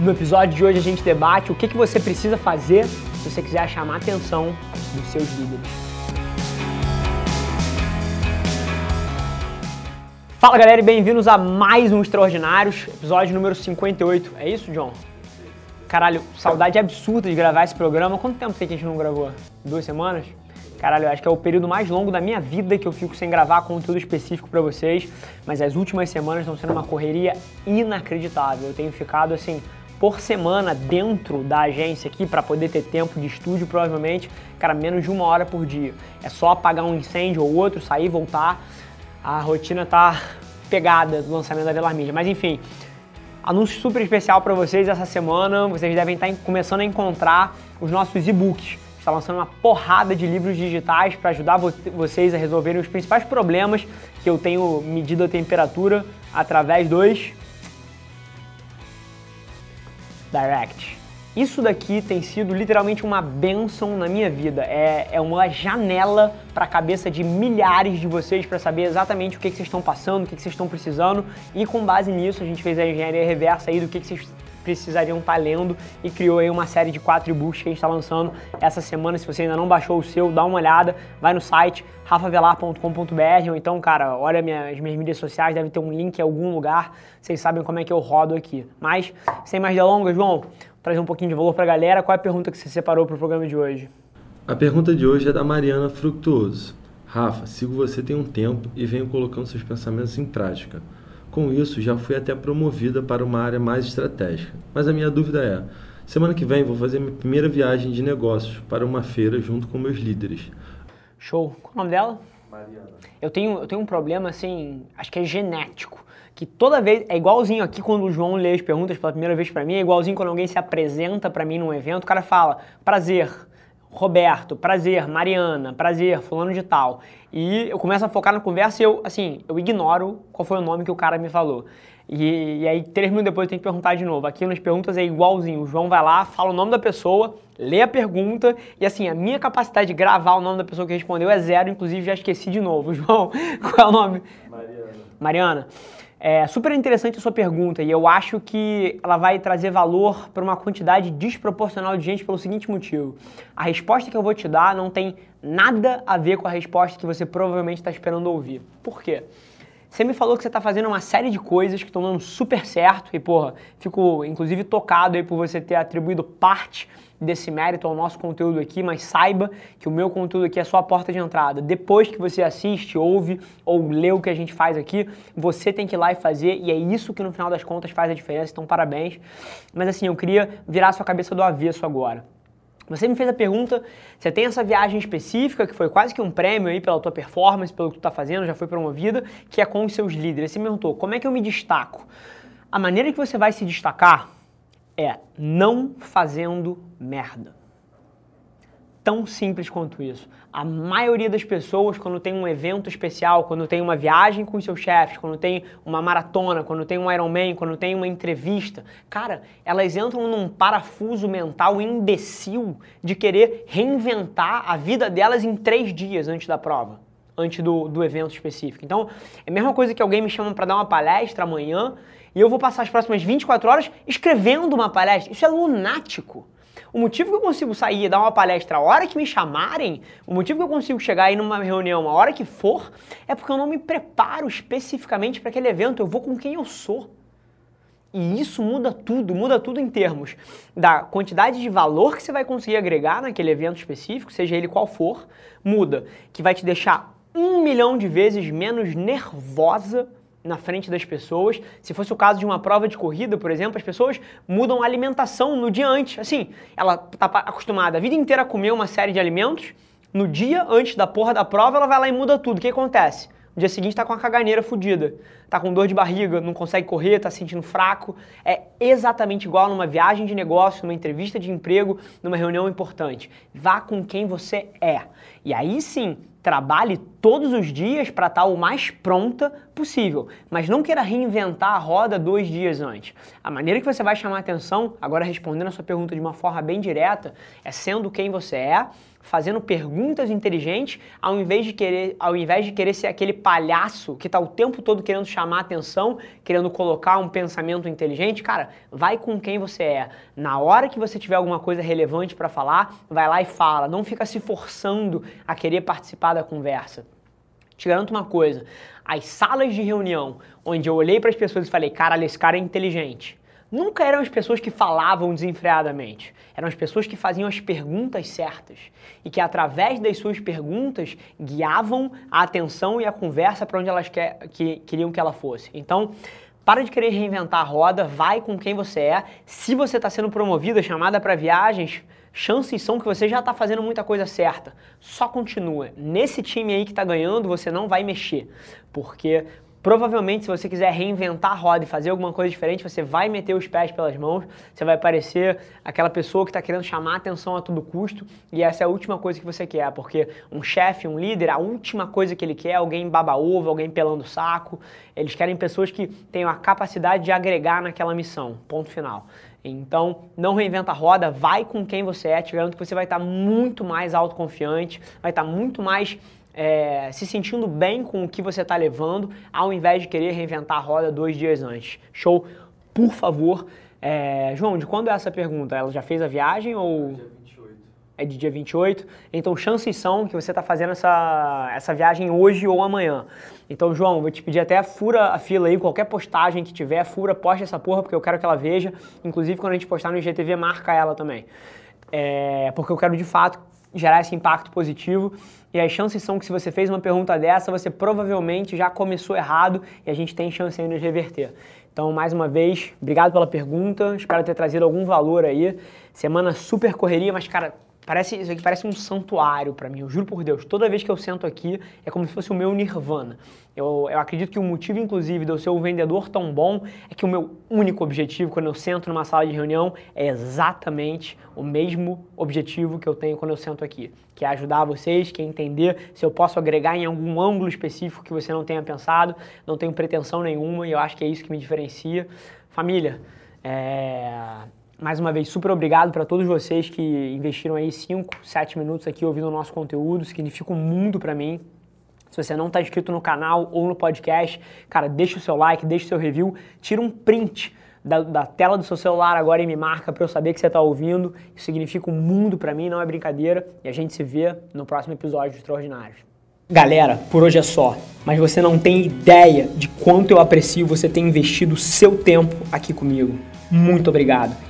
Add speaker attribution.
Speaker 1: No episódio de hoje a gente debate o que, que você precisa fazer se você quiser chamar a atenção dos seus líderes. Fala galera e bem-vindos a mais um Extraordinários, episódio número 58. É isso, John? Caralho, saudade absurda de gravar esse programa. Quanto tempo tem que a gente não gravou? Duas semanas? Caralho, eu acho que é o período mais longo da minha vida que eu fico sem gravar conteúdo específico para vocês, mas as últimas semanas estão sendo uma correria inacreditável. Eu tenho ficado assim por semana dentro da agência aqui para poder ter tempo de estúdio, provavelmente, cara, menos de uma hora por dia. É só apagar um incêndio ou outro, sair, voltar. A rotina tá pegada do lançamento da Velar Mídia. Mas enfim, anúncio super especial para vocês essa semana. Vocês devem estar começando a encontrar os nossos e-books está lançando uma porrada de livros digitais para ajudar vo vocês a resolverem os principais problemas que eu tenho medido a temperatura através dos Direct. Isso daqui tem sido literalmente uma benção na minha vida. É, é uma janela para a cabeça de milhares de vocês para saber exatamente o que, que vocês estão passando, o que, que vocês estão precisando. E com base nisso, a gente fez a engenharia reversa aí do que, que vocês precisariam estar tá lendo e criou aí uma série de quatro e-books que a gente está lançando essa semana. Se você ainda não baixou o seu, dá uma olhada, vai no site rafavelar.com.br ou então, cara, olha minhas, minhas mídias sociais, deve ter um link em algum lugar, vocês sabem como é que eu rodo aqui. Mas, sem mais delongas, João, trazer um pouquinho de valor para a galera, qual é a pergunta que você separou para o programa de hoje?
Speaker 2: A pergunta de hoje é da Mariana Fructuoso. Rafa, sigo você tem um tempo e venho colocando seus pensamentos em prática. Com isso, já fui até promovida para uma área mais estratégica. Mas a minha dúvida é: semana que vem vou fazer minha primeira viagem de negócios para uma feira junto com meus líderes.
Speaker 1: Show. Qual o nome dela?
Speaker 2: Mariana.
Speaker 1: Eu tenho, eu tenho um problema assim, acho que é genético. Que toda vez, é igualzinho aqui quando o João lê as perguntas pela primeira vez para mim, é igualzinho quando alguém se apresenta para mim num evento, o cara fala, prazer, Roberto, prazer, Mariana, prazer, fulano de tal. E eu começo a focar na conversa e eu, assim, eu ignoro qual foi o nome que o cara me falou. E, e, aí, três minutos depois, eu tenho que perguntar de novo. Aqui nas perguntas é igualzinho. O João vai lá, fala o nome da pessoa, lê a pergunta, e assim, a minha capacidade de gravar o nome da pessoa que respondeu é zero, inclusive já esqueci de novo. João, qual é o nome?
Speaker 2: Mariana.
Speaker 1: Mariana. É super interessante a sua pergunta e eu acho que ela vai trazer valor para uma quantidade desproporcional de gente pelo seguinte motivo. A resposta que eu vou te dar não tem nada a ver com a resposta que você provavelmente está esperando ouvir. Por quê? Você me falou que você está fazendo uma série de coisas que estão dando super certo e, porra, fico inclusive tocado aí por você ter atribuído parte desse mérito ao nosso conteúdo aqui, mas saiba que o meu conteúdo aqui é só a porta de entrada. Depois que você assiste, ouve ou lê o que a gente faz aqui, você tem que ir lá e fazer, e é isso que no final das contas faz a diferença, então parabéns. Mas assim, eu queria virar sua cabeça do avesso agora. Você me fez a pergunta, você tem essa viagem específica, que foi quase que um prêmio aí pela tua performance, pelo que tu tá fazendo, já foi promovida, que é com os seus líderes. Você me perguntou, como é que eu me destaco? A maneira que você vai se destacar é não fazendo merda. Tão simples quanto isso. A maioria das pessoas, quando tem um evento especial, quando tem uma viagem com seus chefes, quando tem uma maratona, quando tem um Ironman, quando tem uma entrevista, cara, elas entram num parafuso mental imbecil de querer reinventar a vida delas em três dias antes da prova, antes do, do evento específico. Então, é a mesma coisa que alguém me chama para dar uma palestra amanhã e eu vou passar as próximas 24 horas escrevendo uma palestra. Isso é lunático. O motivo que eu consigo sair e dar uma palestra a hora que me chamarem, o motivo que eu consigo chegar aí numa reunião a hora que for, é porque eu não me preparo especificamente para aquele evento, eu vou com quem eu sou. E isso muda tudo, muda tudo em termos da quantidade de valor que você vai conseguir agregar naquele evento específico, seja ele qual for, muda, que vai te deixar um milhão de vezes menos nervosa na frente das pessoas. Se fosse o caso de uma prova de corrida, por exemplo, as pessoas mudam a alimentação no dia antes. Assim, ela está acostumada a vida inteira a comer uma série de alimentos, no dia antes da porra da prova ela vai lá e muda tudo. O que acontece? No dia seguinte está com a caganeira fodida, está com dor de barriga, não consegue correr, está se sentindo fraco. É exatamente igual numa viagem de negócio, numa entrevista de emprego, numa reunião importante. Vá com quem você é. E aí sim, trabalhe todos os dias para estar o mais pronta possível, mas não queira reinventar a roda dois dias antes. A maneira que você vai chamar atenção, agora respondendo a sua pergunta de uma forma bem direta, é sendo quem você é, fazendo perguntas inteligentes, ao invés de querer, ao invés de querer ser aquele palhaço que está o tempo todo querendo chamar atenção, querendo colocar um pensamento inteligente, cara, vai com quem você é. Na hora que você tiver alguma coisa relevante para falar, vai lá e fala. Não fica se forçando a querer participar da conversa. Te garanto uma coisa: as salas de reunião onde eu olhei para as pessoas e falei, caralho, esse cara é inteligente nunca eram as pessoas que falavam desenfreadamente. Eram as pessoas que faziam as perguntas certas e que, através das suas perguntas, guiavam a atenção e a conversa para onde elas quer, que, queriam que ela fosse. Então, para de querer reinventar a roda, vai com quem você é. Se você está sendo promovida, chamada para viagens, chances são que você já está fazendo muita coisa certa. Só continua. Nesse time aí que está ganhando, você não vai mexer, porque Provavelmente, se você quiser reinventar a roda e fazer alguma coisa diferente, você vai meter os pés pelas mãos, você vai parecer aquela pessoa que está querendo chamar atenção a todo custo, e essa é a última coisa que você quer, porque um chefe, um líder, a última coisa que ele quer é alguém baba-ovo, alguém pelando saco. Eles querem pessoas que tenham a capacidade de agregar naquela missão. Ponto final. Então, não reinventa a roda, vai com quem você é, te garanto que você vai estar muito mais autoconfiante, vai estar muito mais é, se sentindo bem com o que você está levando, ao invés de querer reinventar a roda dois dias antes. Show? Por favor. É, João, de quando é essa pergunta? Ela já fez a viagem ou.
Speaker 2: Dia 28.
Speaker 1: É de dia 28. Então, chances são que você está fazendo essa, essa viagem hoje ou amanhã. Então, João, vou te pedir até fura a fila aí, qualquer postagem que tiver, fura, poste essa porra, porque eu quero que ela veja. Inclusive, quando a gente postar no IGTV, marca ela também. É, porque eu quero de fato gerar esse impacto positivo. E as chances são que se você fez uma pergunta dessa, você provavelmente já começou errado e a gente tem chance ainda de reverter. Então, mais uma vez, obrigado pela pergunta, espero ter trazido algum valor aí. Semana super correria, mas cara, Parece, isso aqui parece um santuário para mim, eu juro por Deus. Toda vez que eu sento aqui é como se fosse o meu nirvana. Eu, eu acredito que o motivo, inclusive, de eu ser um vendedor tão bom é que o meu único objetivo quando eu sento numa sala de reunião é exatamente o mesmo objetivo que eu tenho quando eu sento aqui, que é ajudar vocês, que é entender se eu posso agregar em algum ângulo específico que você não tenha pensado. Não tenho pretensão nenhuma e eu acho que é isso que me diferencia. Família, é mais uma vez, super obrigado para todos vocês que investiram aí 5, 7 minutos aqui ouvindo o nosso conteúdo, significa um mundo para mim. Se você não está inscrito no canal ou no podcast, cara, deixa o seu like, deixa o seu review, tira um print da, da tela do seu celular agora e me marca para eu saber que você está ouvindo. Isso significa um mundo para mim, não é brincadeira. E a gente se vê no próximo episódio de Extraordinários. Galera, por hoje é só, mas você não tem ideia de quanto eu aprecio você ter investido seu tempo aqui comigo. Muito obrigado.